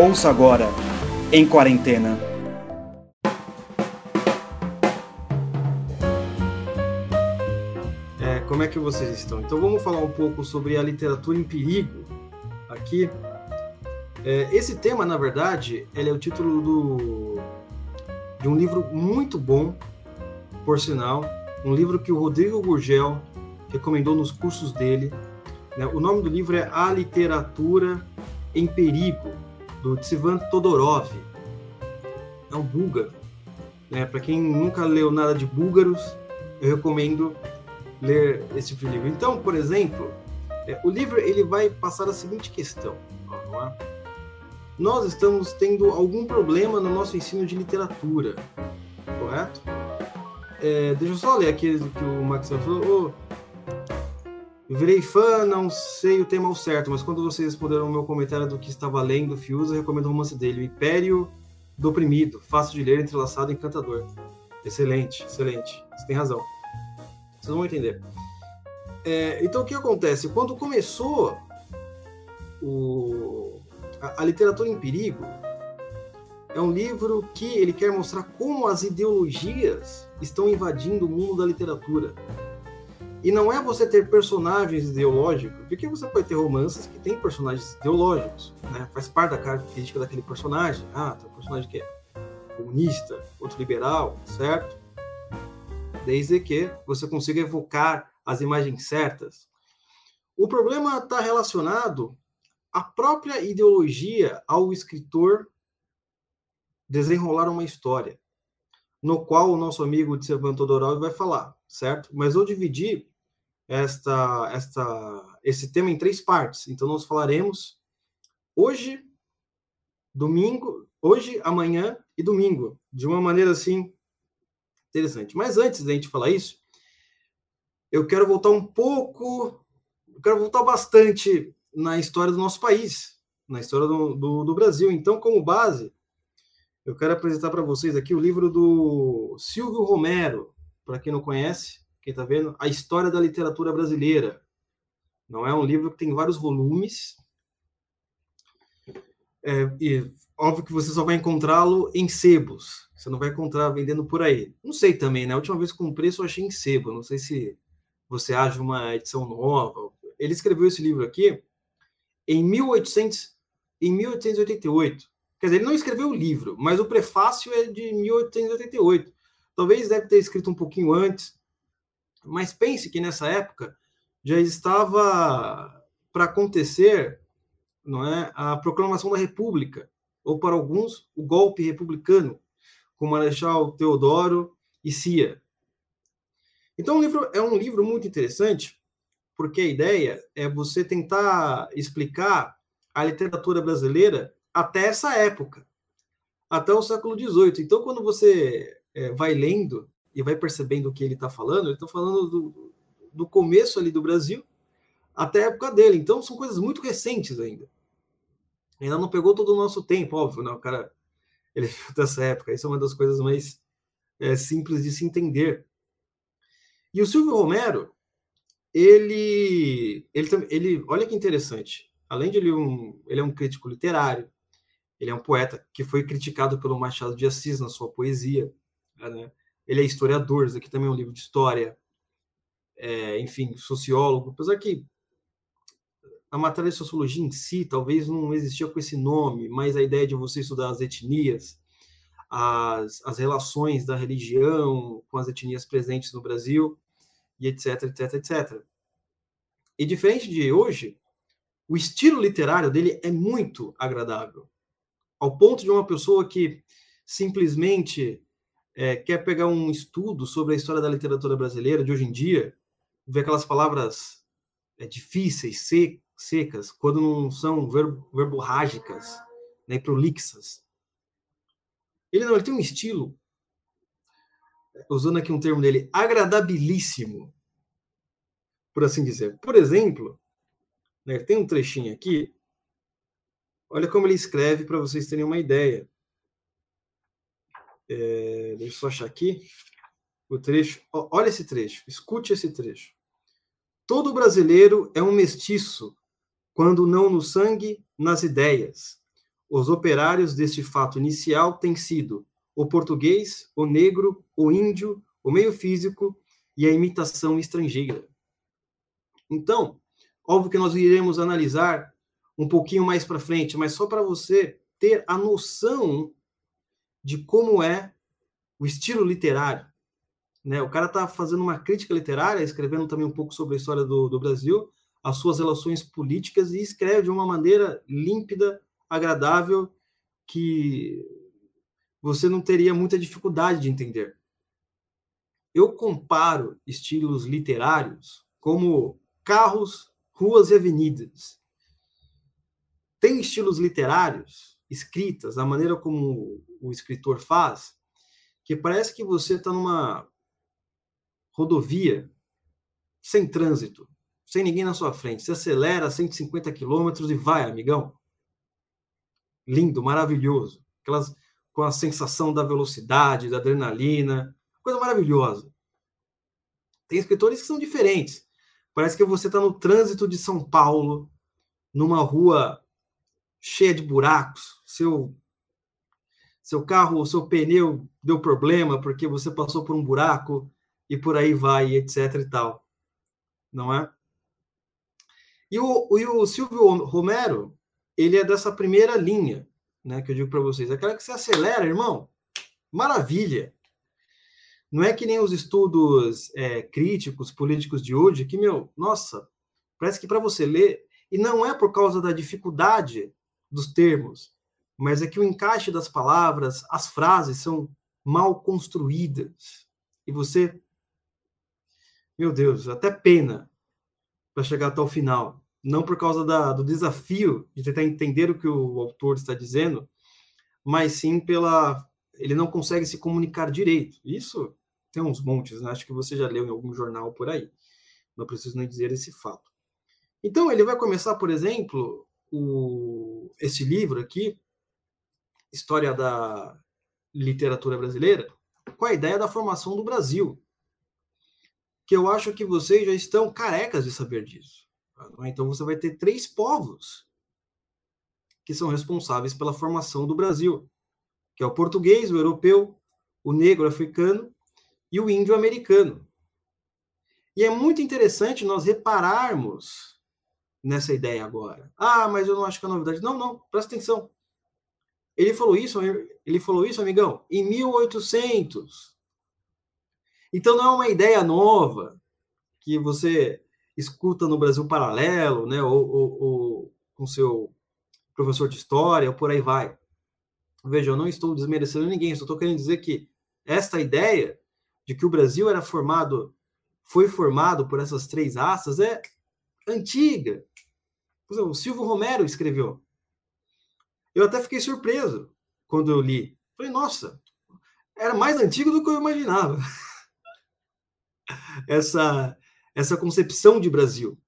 Ouça agora, em quarentena. É, como é que vocês estão? Então vamos falar um pouco sobre a literatura em perigo aqui. É, esse tema, na verdade, ele é o título do, de um livro muito bom, por sinal, um livro que o Rodrigo Gurgel recomendou nos cursos dele. Né? O nome do livro é A Literatura em Perigo, do Tsivan Todorov. É um búlgaro. Né? Para quem nunca leu nada de búlgaros, eu recomendo ler esse tipo de livro. Então, por exemplo, é, o livro ele vai passar a seguinte questão. Nós estamos tendo algum problema no nosso ensino de literatura, correto? É, deixa eu só ler aqui que o Max falou. Oh, eu virei fã, não sei o tema ao certo, mas quando vocês responderam o meu comentário do que estava lendo, Fiuza, recomendo o romance dele, O Império do Oprimido, fácil de ler, entrelaçado, encantador. Excelente, excelente. Você tem razão. Vocês vão entender. É, então, o que acontece? Quando começou o, a, a Literatura em Perigo, é um livro que ele quer mostrar como as ideologias estão invadindo o mundo da literatura e não é você ter personagens ideológicos, porque você pode ter romances que tem personagens ideológicos, né? Faz parte da característica daquele personagem. Ah, tem um personagem que é comunista, outro liberal, certo? Desde que você consiga evocar as imagens certas. O problema está relacionado à própria ideologia ao escritor desenrolar uma história, no qual o nosso amigo de Tsevan Todorov vai falar certo? Mas eu dividi esta, esta, esse tema em três partes. Então, nós falaremos hoje, domingo, hoje, amanhã e domingo, de uma maneira assim interessante. Mas antes da gente falar isso, eu quero voltar um pouco, eu quero voltar bastante na história do nosso país, na história do, do, do Brasil. Então, como base, eu quero apresentar para vocês aqui o livro do Silvio Romero, para quem não conhece, quem está vendo, A História da Literatura Brasileira. Não é um livro que tem vários volumes. É, e óbvio que você só vai encontrá-lo em sebos. Você não vai encontrar vendendo por aí. Não sei também, né? A última vez que comprei, só achei em sebo. Não sei se você acha uma edição nova. Ele escreveu esse livro aqui em 1800, em 1888. Quer dizer, ele não escreveu o livro, mas o prefácio é de 1888. Talvez deve ter escrito um pouquinho antes, mas pense que nessa época já estava para acontecer não é, a proclamação da República, ou para alguns, o golpe republicano, com Marechal Teodoro e Cia. Então, o livro é um livro muito interessante, porque a ideia é você tentar explicar a literatura brasileira até essa época, até o século XVIII. Então, quando você é, vai lendo e vai percebendo o que ele está falando, ele está falando do, do começo ali do Brasil até a época dele. Então, são coisas muito recentes ainda. Ainda não pegou todo o nosso tempo, óbvio, né? O cara, ele dessa época. Isso é uma das coisas mais é, simples de se entender. E o Silvio Romero, ele, ele, ele, olha que interessante. Além de ele, um, ele é um crítico literário, ele é um poeta que foi criticado pelo Machado de Assis na sua poesia. Né? Ele é historiador, isso aqui também é um livro de história, é, enfim, sociólogo, apesar que a matéria de sociologia em si talvez não existia com esse nome, mas a ideia de você estudar as etnias, as, as relações da religião com as etnias presentes no Brasil, e etc, etc, etc. E diferente de hoje, o estilo literário dele é muito agradável, ao ponto de uma pessoa que simplesmente é, quer pegar um estudo sobre a história da literatura brasileira de hoje em dia, ver aquelas palavras é, difíceis, sec, secas, quando não são verbo, verborrágicas, né, prolixas. Ele não, ele tem um estilo, usando aqui um termo dele, agradabilíssimo, por assim dizer. Por exemplo, né, tem um trechinho aqui, olha como ele escreve para vocês terem uma ideia. É, deixa eu só achar aqui o trecho. Olha esse trecho, escute esse trecho. Todo brasileiro é um mestiço, quando não no sangue, nas ideias. Os operários deste fato inicial têm sido o português, o negro, o índio, o meio físico e a imitação estrangeira. Então, óbvio que nós iremos analisar um pouquinho mais para frente, mas só para você ter a noção de como é o estilo literário. Né? O cara está fazendo uma crítica literária, escrevendo também um pouco sobre a história do, do Brasil, as suas relações políticas, e escreve de uma maneira límpida, agradável, que você não teria muita dificuldade de entender. Eu comparo estilos literários como carros, ruas e avenidas. Tem estilos literários, escritas, a maneira como o escritor faz, que parece que você está numa rodovia sem trânsito, sem ninguém na sua frente. Você acelera 150 quilômetros e vai, amigão. Lindo, maravilhoso. Aquelas com a sensação da velocidade, da adrenalina, coisa maravilhosa. Tem escritores que são diferentes. Parece que você está no trânsito de São Paulo, numa rua cheia de buracos, seu seu carro, seu pneu deu problema porque você passou por um buraco e por aí vai, etc e tal. Não é? E o, e o Silvio Romero, ele é dessa primeira linha, né, que eu digo para vocês, aquela que se acelera, irmão. Maravilha. Não é que nem os estudos é, críticos, políticos de hoje, que, meu, nossa, parece que para você ler, e não é por causa da dificuldade dos termos, mas é que o encaixe das palavras, as frases são mal construídas. E você, meu Deus, até pena para chegar até o final. Não por causa da, do desafio de tentar entender o que o autor está dizendo, mas sim pela. Ele não consegue se comunicar direito. Isso tem uns montes, né? acho que você já leu em algum jornal por aí. Não preciso nem dizer esse fato. Então, ele vai começar, por exemplo, o, esse livro aqui, História da Literatura Brasileira, com a ideia da formação do Brasil. Que eu acho que vocês já estão carecas de saber disso. Tá? Então, você vai ter três povos que são responsáveis pela formação do Brasil, que é o português, o europeu, o negro africano e o índio americano. E é muito interessante nós repararmos nessa ideia agora. Ah, mas eu não acho que é novidade. Não, não, presta atenção. Ele falou isso, ele falou isso, amigão, em 1800. Então não é uma ideia nova que você escuta no Brasil Paralelo, né, ou, ou, ou com seu professor de história, ou por aí vai. Veja, eu não estou desmerecendo ninguém, só estou querendo dizer que esta ideia de que o Brasil era formado, foi formado por essas três raças é antiga. O Silvio Romero escreveu. Eu até fiquei surpreso quando eu li. Falei, nossa, era mais antigo do que eu imaginava. essa, essa concepção de Brasil,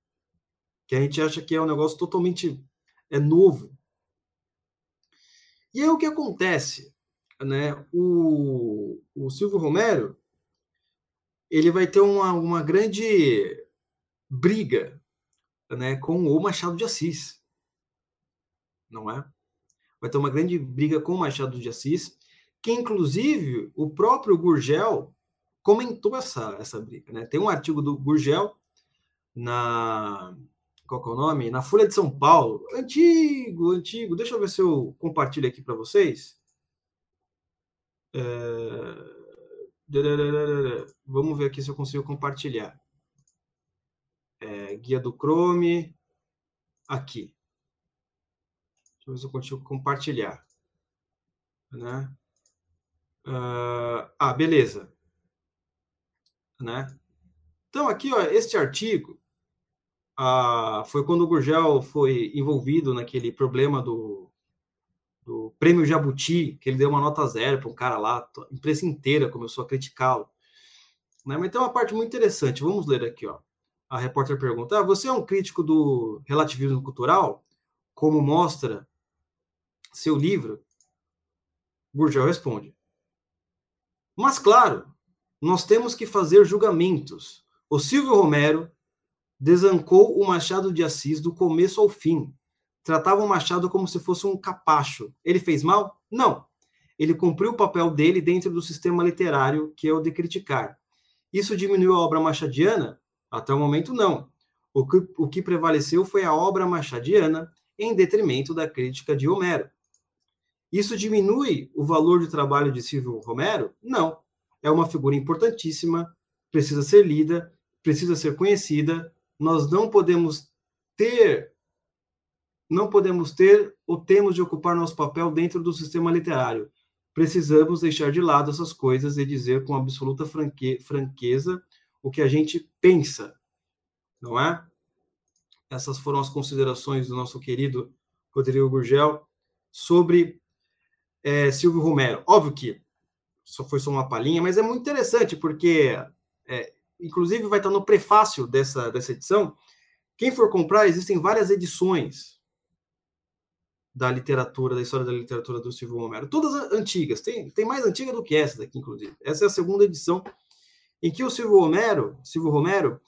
que a gente acha que é um negócio totalmente é novo. E aí o que acontece? Né? O, o Silvio Romero ele vai ter uma, uma grande briga né, com o Machado de Assis. Não é? Vai ter uma grande briga com o Machado de Assis, que inclusive o próprio Gurgel comentou essa, essa briga. Né? Tem um artigo do Gurgel na. Qual é o nome? Na Folha de São Paulo. Antigo, antigo. Deixa eu ver se eu compartilho aqui para vocês. É... Vamos ver aqui se eu consigo compartilhar é, guia do Chrome, aqui. Deixa eu consigo compartilhar. Né? Uh, ah, beleza. Né? Então, aqui, ó, este artigo ah, foi quando o Gurgel foi envolvido naquele problema do, do prêmio Jabuti, que ele deu uma nota zero para um cara lá, a imprensa inteira começou a criticá-lo. Né? Mas tem uma parte muito interessante, vamos ler aqui. Ó a repórter pergunta: ah, Você é um crítico do relativismo cultural? Como mostra seu livro? Gurgel responde: Mas claro, nós temos que fazer julgamentos. O Silvio Romero desancou o Machado de Assis do começo ao fim. tratavam Machado como se fosse um capacho. Ele fez mal? Não. Ele cumpriu o papel dele dentro do sistema literário, que é o de criticar. Isso diminuiu a obra machadiana? Até o momento, não. O que, o que prevaleceu foi a obra machadiana em detrimento da crítica de Homero. Isso diminui o valor de trabalho de Silvio Romero? Não. É uma figura importantíssima, precisa ser lida, precisa ser conhecida. Nós não podemos ter não podemos ter ou temos de ocupar nosso papel dentro do sistema literário. Precisamos deixar de lado essas coisas e dizer com absoluta franque, franqueza o que a gente pensa, não é? Essas foram as considerações do nosso querido Rodrigo Gurgel sobre é, Silvio Romero. Óbvio que só foi só uma palhinha, mas é muito interessante, porque, é, inclusive, vai estar no prefácio dessa, dessa edição. Quem for comprar, existem várias edições da literatura, da história da literatura do Silvio Romero. Todas antigas, tem, tem mais antiga do que essa daqui, inclusive. Essa é a segunda edição, em que o Silvio Romero, Silvio Romero,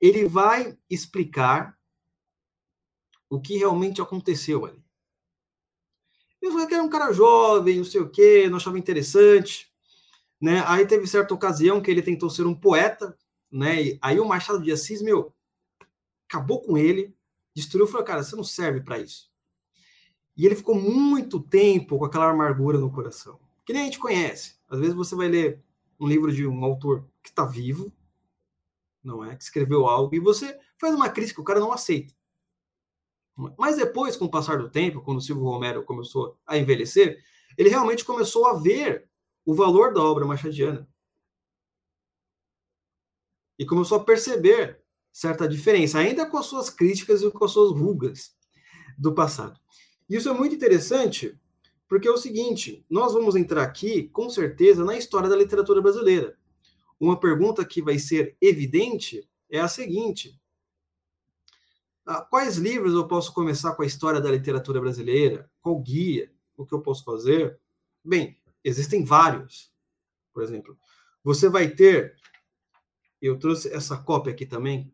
ele vai explicar o que realmente aconteceu ali. Ele falou que era um cara jovem, não sei o quê, não achava interessante. Né? Aí teve certa ocasião que ele tentou ser um poeta, né? E aí o Machado de Assis, meu, acabou com ele, destruiu, falou, cara, você não serve para isso. E ele ficou muito tempo com aquela amargura no coração. Que nem a gente conhece. Às vezes você vai ler um livro de um autor que está vivo, não é? Que escreveu algo, e você faz uma crítica, o cara não aceita. Mas depois, com o passar do tempo, quando o Silvio Romero começou a envelhecer, ele realmente começou a ver o valor da obra machadiana. E começou a perceber certa diferença, ainda com as suas críticas e com as suas rugas do passado. Isso é muito interessante, porque é o seguinte: nós vamos entrar aqui, com certeza, na história da literatura brasileira. Uma pergunta que vai ser evidente é a seguinte: quais livros eu posso começar com a história da literatura brasileira? Qual guia? O que eu posso fazer? Bem, existem vários. Por exemplo, você vai ter, eu trouxe essa cópia aqui também,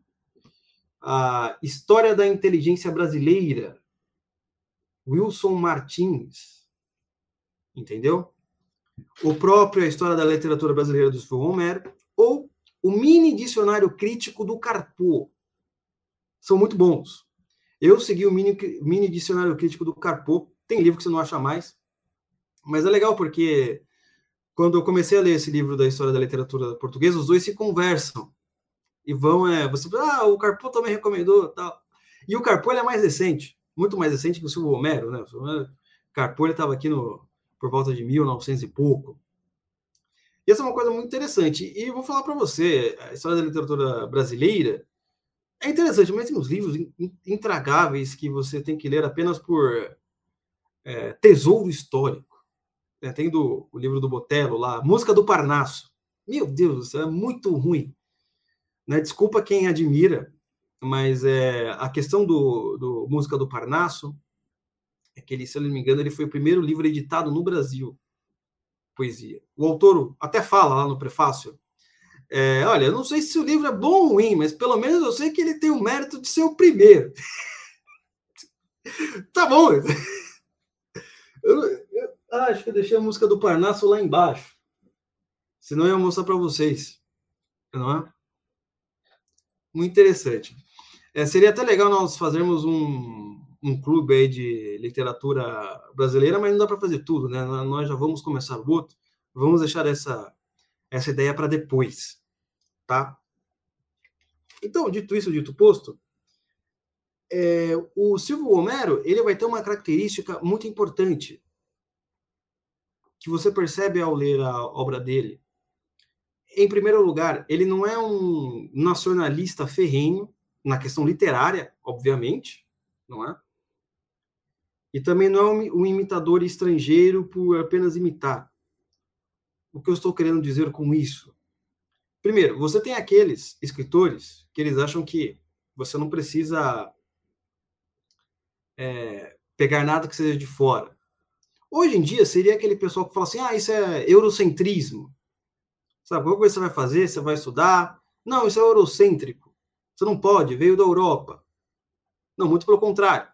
a História da Inteligência Brasileira, Wilson Martins. Entendeu? O próprio A História da Literatura Brasileira do Silvio Romero, ou o Mini Dicionário Crítico do Carpo, são muito bons. Eu segui o mini, mini dicionário crítico do Carpo, tem livro que você não acha mais, mas é legal porque quando eu comecei a ler esse livro da história da literatura portuguesa, os dois se conversam e vão, é, você ah, o Carpo também recomendou, tal. E o Carpo ele é mais recente, muito mais recente que o Silvio Romero, né? O Carpo ele estava aqui no por volta de 1900 e pouco. E essa é uma coisa muito interessante. E vou falar para você, a história da literatura brasileira, é interessante, mas tem uns livros intragáveis que você tem que ler apenas por é, tesouro histórico. É, tem do, o livro do Botelho lá, Música do Parnaso. Meu Deus, é muito ruim. Né? Desculpa quem admira, mas é, a questão do, do Música do Parnaso é que ele, se eu não me engano, ele foi o primeiro livro editado no Brasil, poesia. O autor até fala lá no prefácio é, olha, eu não sei se o livro é bom ou ruim, mas pelo menos eu sei que ele tem o mérito de ser o primeiro. tá bom. Eu, eu, acho que eu deixei a música do Parnaso lá embaixo. Senão eu ia mostrar para vocês. Não é? Muito interessante. É, seria até legal nós fazermos um, um clube aí de literatura brasileira, mas não dá para fazer tudo, né? Nós já vamos começar o outro. Vamos deixar essa essa ideia para depois, tá? Então, dito isso, dito posto, é, o Silvio Romero ele vai ter uma característica muito importante que você percebe ao ler a obra dele. Em primeiro lugar, ele não é um nacionalista ferrenho na questão literária, obviamente, não é? E também não é um imitador estrangeiro por apenas imitar. O que eu estou querendo dizer com isso? Primeiro, você tem aqueles escritores que eles acham que você não precisa é, pegar nada que seja de fora. Hoje em dia, seria aquele pessoal que fala assim: ah, isso é eurocentrismo. Sabe, qual coisa você vai fazer? Você vai estudar? Não, isso é eurocêntrico. Você não pode, veio da Europa. Não, muito pelo contrário.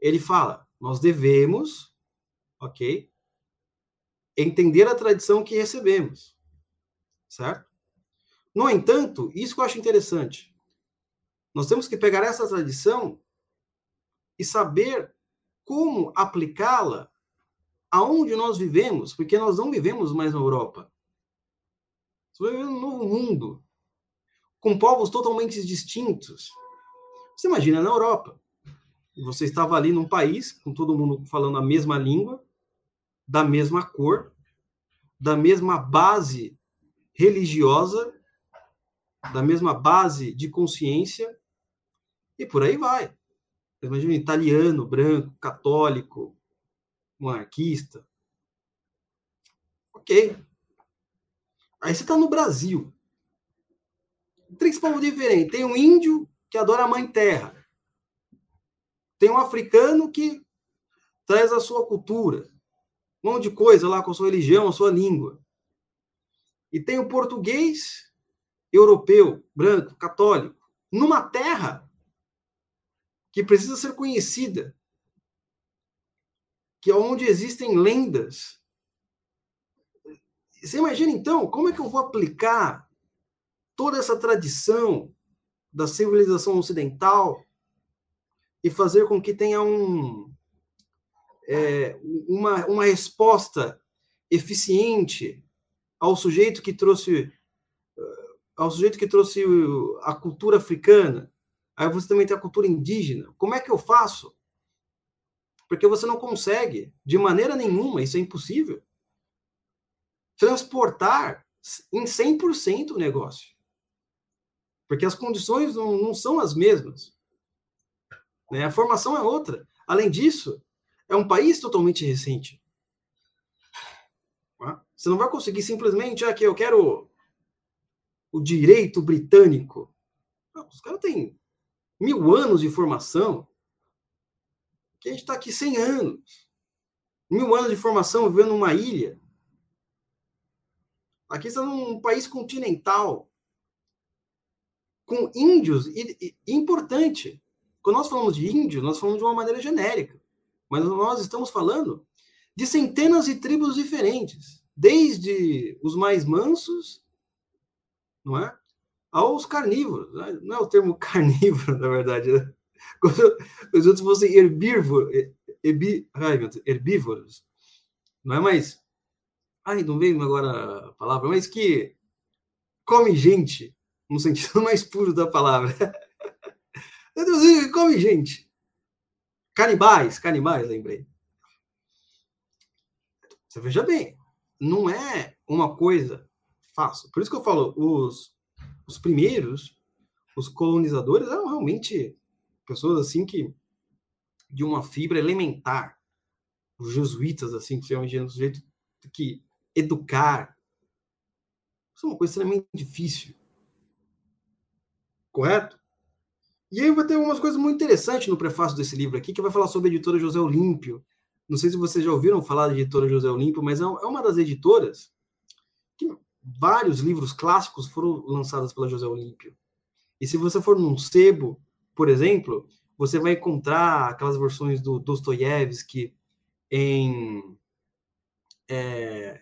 ele fala: nós devemos, ok, entender a tradição que recebemos, certo? No entanto, isso que eu acho interessante, nós temos que pegar essa tradição e saber como aplicá-la aonde nós vivemos, porque nós não vivemos mais na Europa. Nós vivemos num novo mundo, com povos totalmente distintos. Você imagina na Europa, você estava ali num país com todo mundo falando a mesma língua, da mesma cor, da mesma base religiosa, da mesma base de consciência, e por aí vai. Imagina um italiano, branco, católico, monarquista. Ok. Aí você está no Brasil. Três povos diferentes. Tem um índio que adora a mãe terra. Tem um africano que traz a sua cultura. Um monte de coisa lá com a sua religião, a sua língua. E tem o português europeu, branco, católico, numa terra que precisa ser conhecida, que é onde existem lendas. Você imagina então como é que eu vou aplicar toda essa tradição da civilização ocidental e fazer com que tenha um, é, uma, uma resposta eficiente ao sujeito que trouxe ao sujeito que trouxe a cultura africana. Aí você também tem a cultura indígena. Como é que eu faço porque você não consegue, de maneira nenhuma, isso é impossível, transportar em 100% o negócio. Porque as condições não, não são as mesmas. Né? A formação é outra. Além disso, é um país totalmente recente. Você não vai conseguir simplesmente, aqui ah, eu quero o direito britânico. os caras têm mil anos de formação que a gente está aqui 100 anos. Mil anos de formação vivendo numa ilha. Aqui está num país continental, com índios, e, e, importante, quando nós falamos de índios, nós falamos de uma maneira genérica, mas nós estamos falando de centenas de tribos diferentes, desde os mais mansos, não é? Aos carnívoros. Não é o termo carnívoro, na verdade, né? Quando os outros fossem herbívoros, herbívoros, não é mais. Ai, não veio agora a palavra, mas que come gente, no sentido mais puro da palavra. come gente. Canibais, canibais, lembrei. Você veja bem, não é uma coisa fácil. Por isso que eu falo, os, os primeiros, os colonizadores, eram realmente pessoas assim que de uma fibra elementar, os jesuítas assim que são um sujeito que educar isso é uma coisa extremamente difícil, correto? E aí vai ter algumas coisas muito interessantes no prefácio desse livro aqui, que vai falar sobre a editora José Olímpio. Não sei se vocês já ouviram falar da editora José Olímpio, mas é, é uma das editoras que vários livros clássicos foram lançados pela José Olímpio. E se você for num sebo por exemplo, você vai encontrar aquelas versões do Dostoiévski em, é,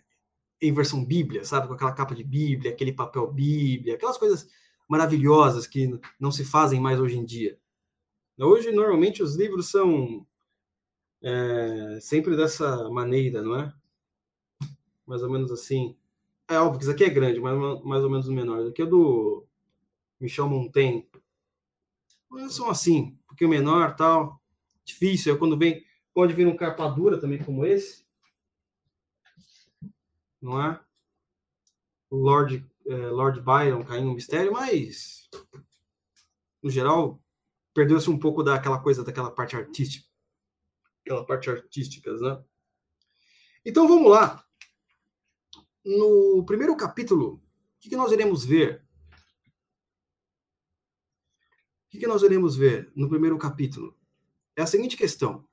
em versão Bíblia, sabe? Com aquela capa de Bíblia, aquele papel Bíblia, aquelas coisas maravilhosas que não se fazem mais hoje em dia. Hoje, normalmente, os livros são é, sempre dessa maneira, não é? Mais ou menos assim. É óbvio que isso aqui é grande, mas mais ou menos menor. Isso aqui é do Michel Montaigne são assim, um pouquinho menor, tal. Difícil, é quando vem, pode vir um capa dura também como esse. Não é? Lord, é, Lord Byron caindo no mistério, mas no geral perdeu-se um pouco daquela coisa, daquela parte artística. Aquela parte artística, né? Então vamos lá. No primeiro capítulo, o que, que nós iremos ver? O que nós iremos ver no primeiro capítulo? É a seguinte questão.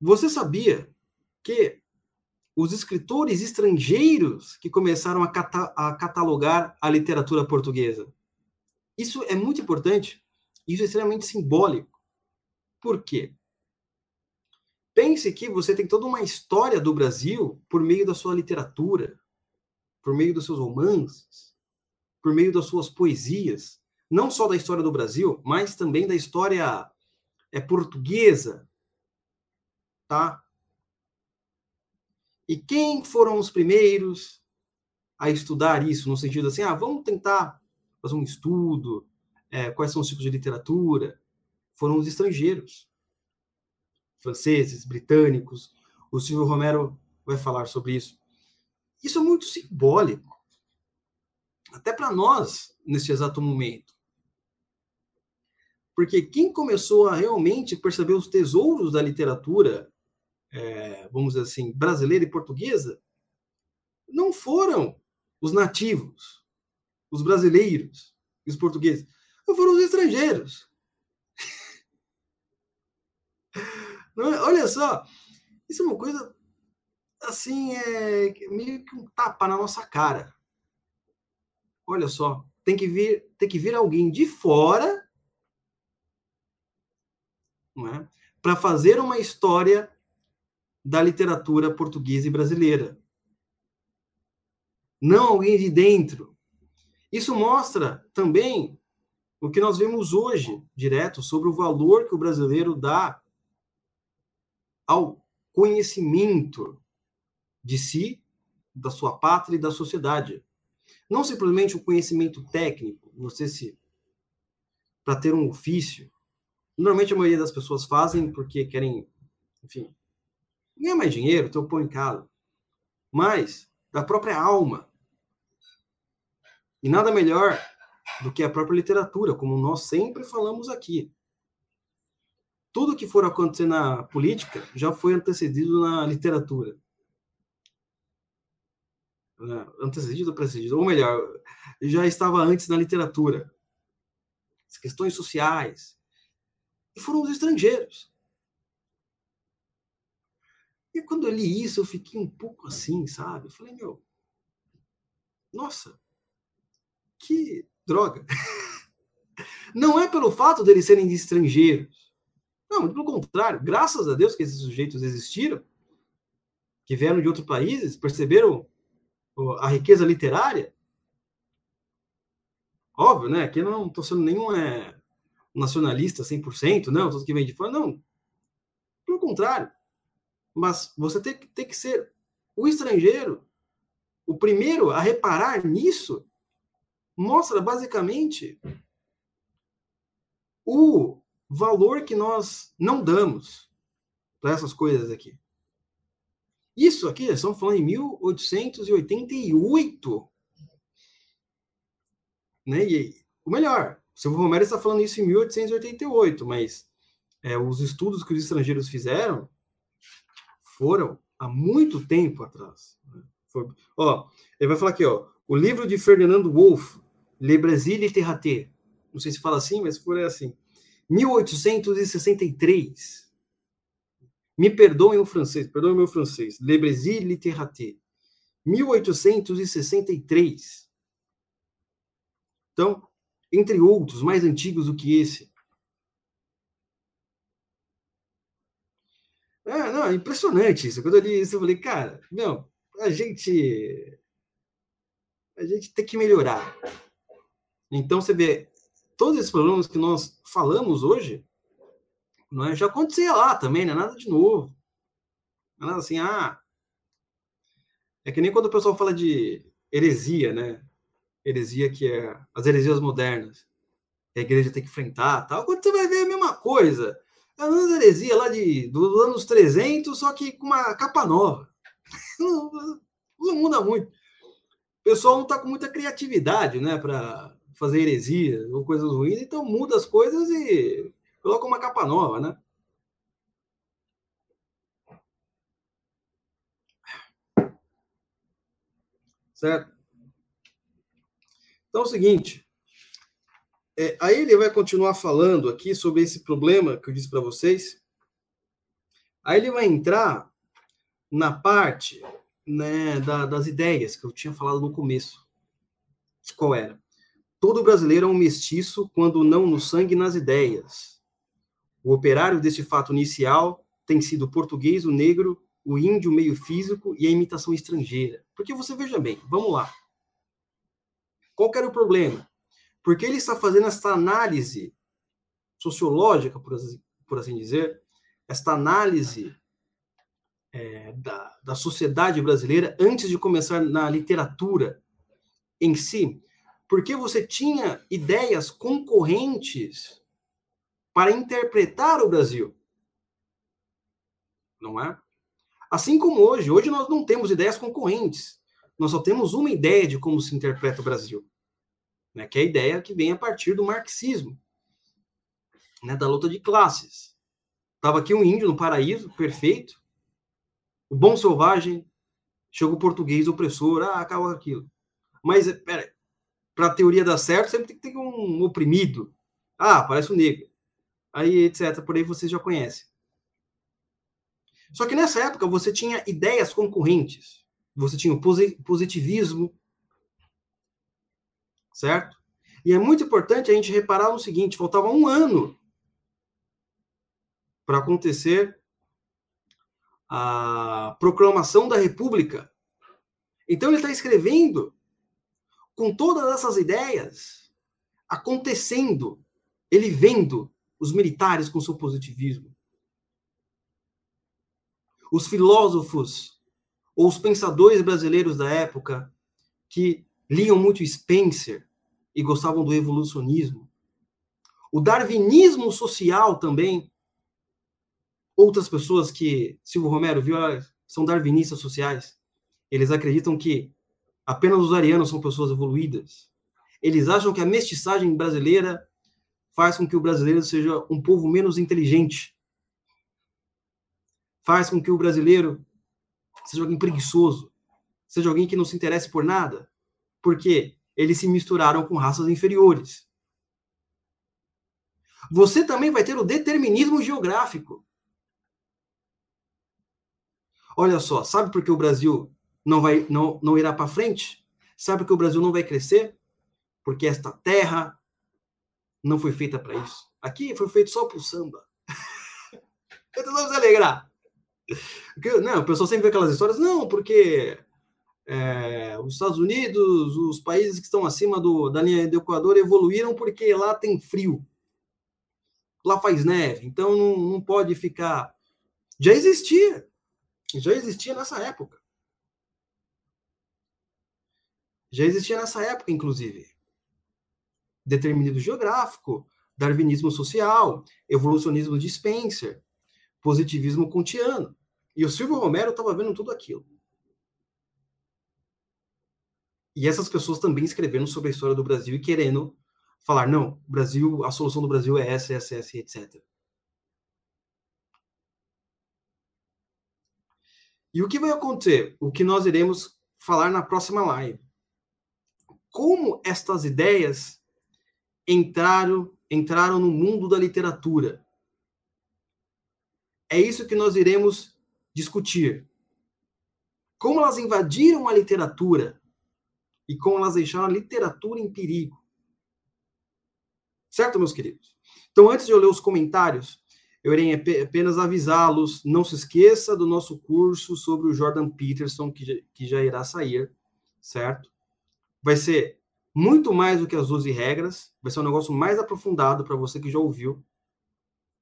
Você sabia que os escritores estrangeiros que começaram a, cata a catalogar a literatura portuguesa? Isso é muito importante, isso é extremamente simbólico. Por quê? Pense que você tem toda uma história do Brasil por meio da sua literatura, por meio dos seus romances, por meio das suas poesias, não só da história do Brasil, mas também da história é portuguesa, tá? E quem foram os primeiros a estudar isso, no sentido assim, ah, vamos tentar fazer um estudo, é, quais são os tipos de literatura? Foram os estrangeiros, franceses, britânicos. O Silvio Romero vai falar sobre isso. Isso é muito simbólico, até para nós, neste exato momento. Porque quem começou a realmente perceber os tesouros da literatura, é, vamos dizer assim, brasileira e portuguesa, não foram os nativos, os brasileiros e os portugueses, foram os estrangeiros. É? olha só, isso é uma coisa assim, é meio que um tapa na nossa cara. Olha só, tem que vir, tem que vir alguém de fora, não é? Para fazer uma história da literatura portuguesa e brasileira. Não alguém de dentro. Isso mostra também o que nós vemos hoje, direto, sobre o valor que o brasileiro dá ao conhecimento de si, da sua pátria e da sociedade. Não simplesmente o conhecimento técnico, você se para ter um ofício. Normalmente a maioria das pessoas fazem porque querem, enfim, ganhar mais dinheiro, ter o pão em casa. Mas da própria alma. E nada melhor do que a própria literatura, como nós sempre falamos aqui tudo que for acontecer na política já foi antecedido na literatura. Né? Antecedido ou precedido? Ou melhor, já estava antes na literatura. As questões sociais. E foram os estrangeiros. E quando eu li isso, eu fiquei um pouco assim, sabe? Eu falei, meu, nossa, que droga. Não é pelo fato deles serem estrangeiros não, pelo contrário. Graças a Deus que esses sujeitos existiram, que vieram de outros países, perceberam a riqueza literária. Óbvio, né? Aqui eu não estou sendo nenhum é, nacionalista 100%, não, tudo que vem de fora, não. Pelo contrário. Mas você tem, tem que ser o estrangeiro, o primeiro a reparar nisso, mostra basicamente o valor que nós não damos para essas coisas aqui. Isso aqui, estamos falando em 1888. Né? E o melhor, o Silvio Romero está falando isso em 1888, mas é, os estudos que os estrangeiros fizeram foram há muito tempo atrás. Né? Foi, ó, ele vai falar aqui, ó, o livro de Ferdinando Wolff, Le Brésil littératé. Não sei se fala assim, mas foi assim. 1863. Me perdoem o francês, perdoem o meu francês. Le Brésil littératé. 1863. Então, entre outros, mais antigos do que esse. É, não, é impressionante isso. Quando eu li isso, eu falei, cara, não, a gente. A gente tem que melhorar. Então, você vê, todos esses problemas que nós falamos hoje, não é, já acontecia lá também, não é nada de novo. Não é nada assim, ah. É que nem quando o pessoal fala de heresia, né? Heresia que é as heresias modernas. a igreja tem que enfrentar tal. Quando você vai ver a mesma coisa. A mesma heresia lá de, dos anos 300, só que com uma capa nova. Não, não muda muito. O pessoal não está com muita criatividade, né? Para fazer heresia ou coisas ruins, então muda as coisas e coloca uma capa nova, né? Certo? Então é o seguinte, é, aí ele vai continuar falando aqui sobre esse problema que eu disse para vocês. Aí ele vai entrar na parte né, da, das ideias que eu tinha falado no começo. Qual era? Todo brasileiro é um mestiço, quando não no sangue, nas ideias. O operário desse fato inicial tem sido o português, o negro, o índio, meio físico e a imitação estrangeira. Porque você veja bem, vamos lá. Qual era o problema? Porque ele está fazendo essa análise sociológica, por assim, por assim dizer, esta análise é, da, da sociedade brasileira antes de começar na literatura em si, porque você tinha ideias concorrentes para interpretar o Brasil. Não é? Assim como hoje, hoje nós não temos ideias concorrentes. Nós só temos uma ideia de como se interpreta o Brasil, né? que é a ideia que vem a partir do marxismo, né? da luta de classes. Estava aqui um índio no paraíso, perfeito, o bom selvagem, chegou o português opressor, ah, acabou aquilo. Mas, pera, para a teoria dar certo, sempre tem que ter um oprimido. Ah, parece um negro. Aí, etc. Por aí vocês já conhecem. Só que nessa época você tinha ideias concorrentes. Você tinha o positivismo, certo? E é muito importante a gente reparar no seguinte: faltava um ano para acontecer a proclamação da República. Então ele está escrevendo com todas essas ideias acontecendo, ele vendo os militares com seu positivismo, os filósofos ou os pensadores brasileiros da época que liam muito Spencer e gostavam do evolucionismo, o darwinismo social também, outras pessoas que Silvio Romero viu são darwinistas sociais, eles acreditam que Apenas os arianos são pessoas evoluídas. Eles acham que a mestiçagem brasileira faz com que o brasileiro seja um povo menos inteligente. Faz com que o brasileiro seja alguém preguiçoso, seja alguém que não se interesse por nada, porque eles se misturaram com raças inferiores. Você também vai ter o determinismo geográfico. Olha só, sabe por que o Brasil não vai não, não irá para frente? Sabe que o Brasil não vai crescer? Porque esta terra não foi feita para isso. Aqui foi feito só para o samba. vamos alegrar. Não, o pessoal sempre vê aquelas histórias, não, porque é, os Estados Unidos, os países que estão acima do, da linha do Equador evoluíram porque lá tem frio. Lá faz neve, então não, não pode ficar. Já existia. Já existia nessa época. já existia nessa época, inclusive. Determinismo geográfico, darwinismo social, evolucionismo de Spencer, positivismo kantiano. E o Silvio Romero estava vendo tudo aquilo. E essas pessoas também escrevendo sobre a história do Brasil e querendo falar, não, Brasil, a solução do Brasil é essa, essa, essa, etc. E o que vai acontecer? O que nós iremos falar na próxima live como estas ideias entraram entraram no mundo da literatura. É isso que nós iremos discutir. Como elas invadiram a literatura e como elas deixaram a literatura em perigo. Certo, meus queridos? Então, antes de eu ler os comentários, eu irei apenas avisá-los. Não se esqueça do nosso curso sobre o Jordan Peterson, que já, que já irá sair, certo? vai ser muito mais do que as 12 regras, vai ser um negócio mais aprofundado para você que já ouviu.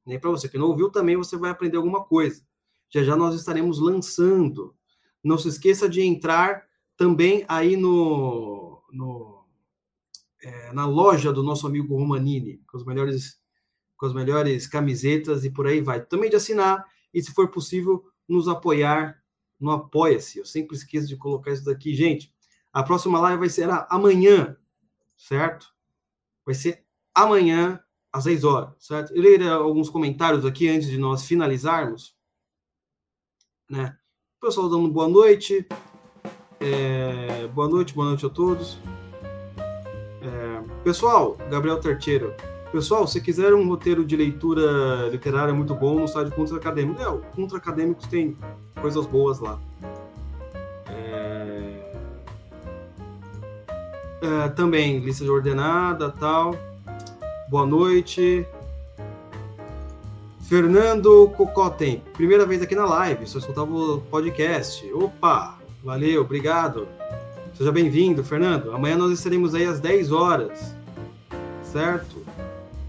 Nem para você que não ouviu, também você vai aprender alguma coisa. Já já nós estaremos lançando. Não se esqueça de entrar também aí no, no é, na loja do nosso amigo Romanini, com os melhores com as melhores camisetas e por aí vai. Também de assinar e, se for possível, nos apoiar no Apoia-se. Eu sempre esqueço de colocar isso daqui, gente. A próxima live vai ser amanhã, certo? Vai ser amanhã, às 6 horas, certo? Eu lerei alguns comentários aqui antes de nós finalizarmos. Né? O pessoal dando boa noite. É, boa noite, boa noite a todos. É, pessoal, Gabriel Terceiro. Pessoal, se quiser um roteiro de leitura literária muito bom no site Contra Acadêmico, é, o Contra Acadêmicos tem coisas boas lá. Uh, também lista de ordenada, tal. Boa noite. Fernando Cocotem, primeira vez aqui na live, só escutava o podcast. Opa, valeu, obrigado. Seja bem-vindo, Fernando. Amanhã nós estaremos aí às 10 horas, certo?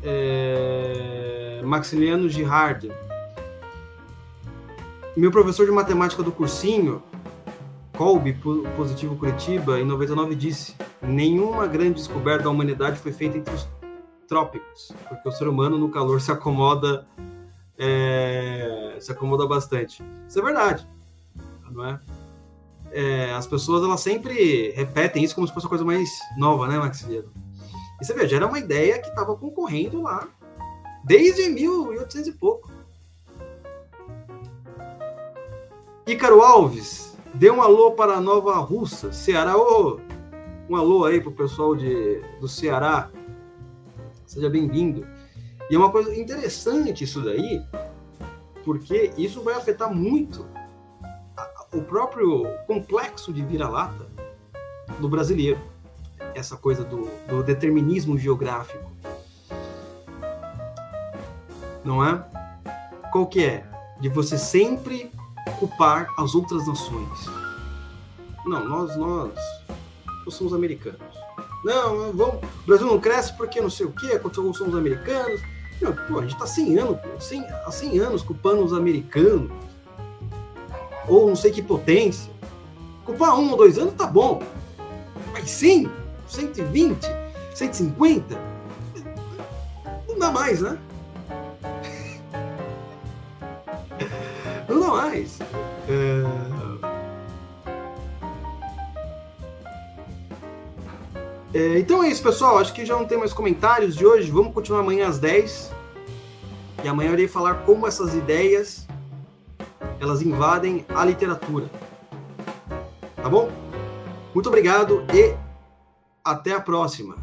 É... Maximiliano Girard. Meu professor de matemática do cursinho, Colby, positivo Curitiba, em 99 disse: nenhuma grande descoberta da humanidade foi feita entre os trópicos, porque o ser humano no calor se acomoda é, se acomoda bastante. Isso é verdade, não é? É? As pessoas elas sempre repetem isso como se fosse uma coisa mais nova, né, Maximiliano? E você já era uma ideia que estava concorrendo lá desde 1800 e pouco. Ícaro Alves, dê um alô para a Nova Russa, Ceará. Ô, um alô aí pro pessoal de, do Ceará. Seja bem-vindo. E é uma coisa interessante isso daí, porque isso vai afetar muito o próprio complexo de vira-lata do brasileiro. Essa coisa do, do determinismo geográfico. Não é? Qual que é? De você sempre culpar as outras nações. Não, nós, nós, nós somos americanos. Não, vamos, o Brasil não cresce porque não sei o que, aconteceu com os americanos. Não, pô, a gente tá 100 anos, pô, 100, há 100 anos culpando os americanos. Ou não sei que potência. Culpar um ou dois anos tá bom. Mas 100, 120, 150, não dá mais, né? Não dá mais. É... É, então é isso, pessoal. Acho que já não tem mais comentários de hoje. Vamos continuar amanhã às 10. E amanhã eu irei falar como essas ideias elas invadem a literatura. Tá bom? Muito obrigado e até a próxima.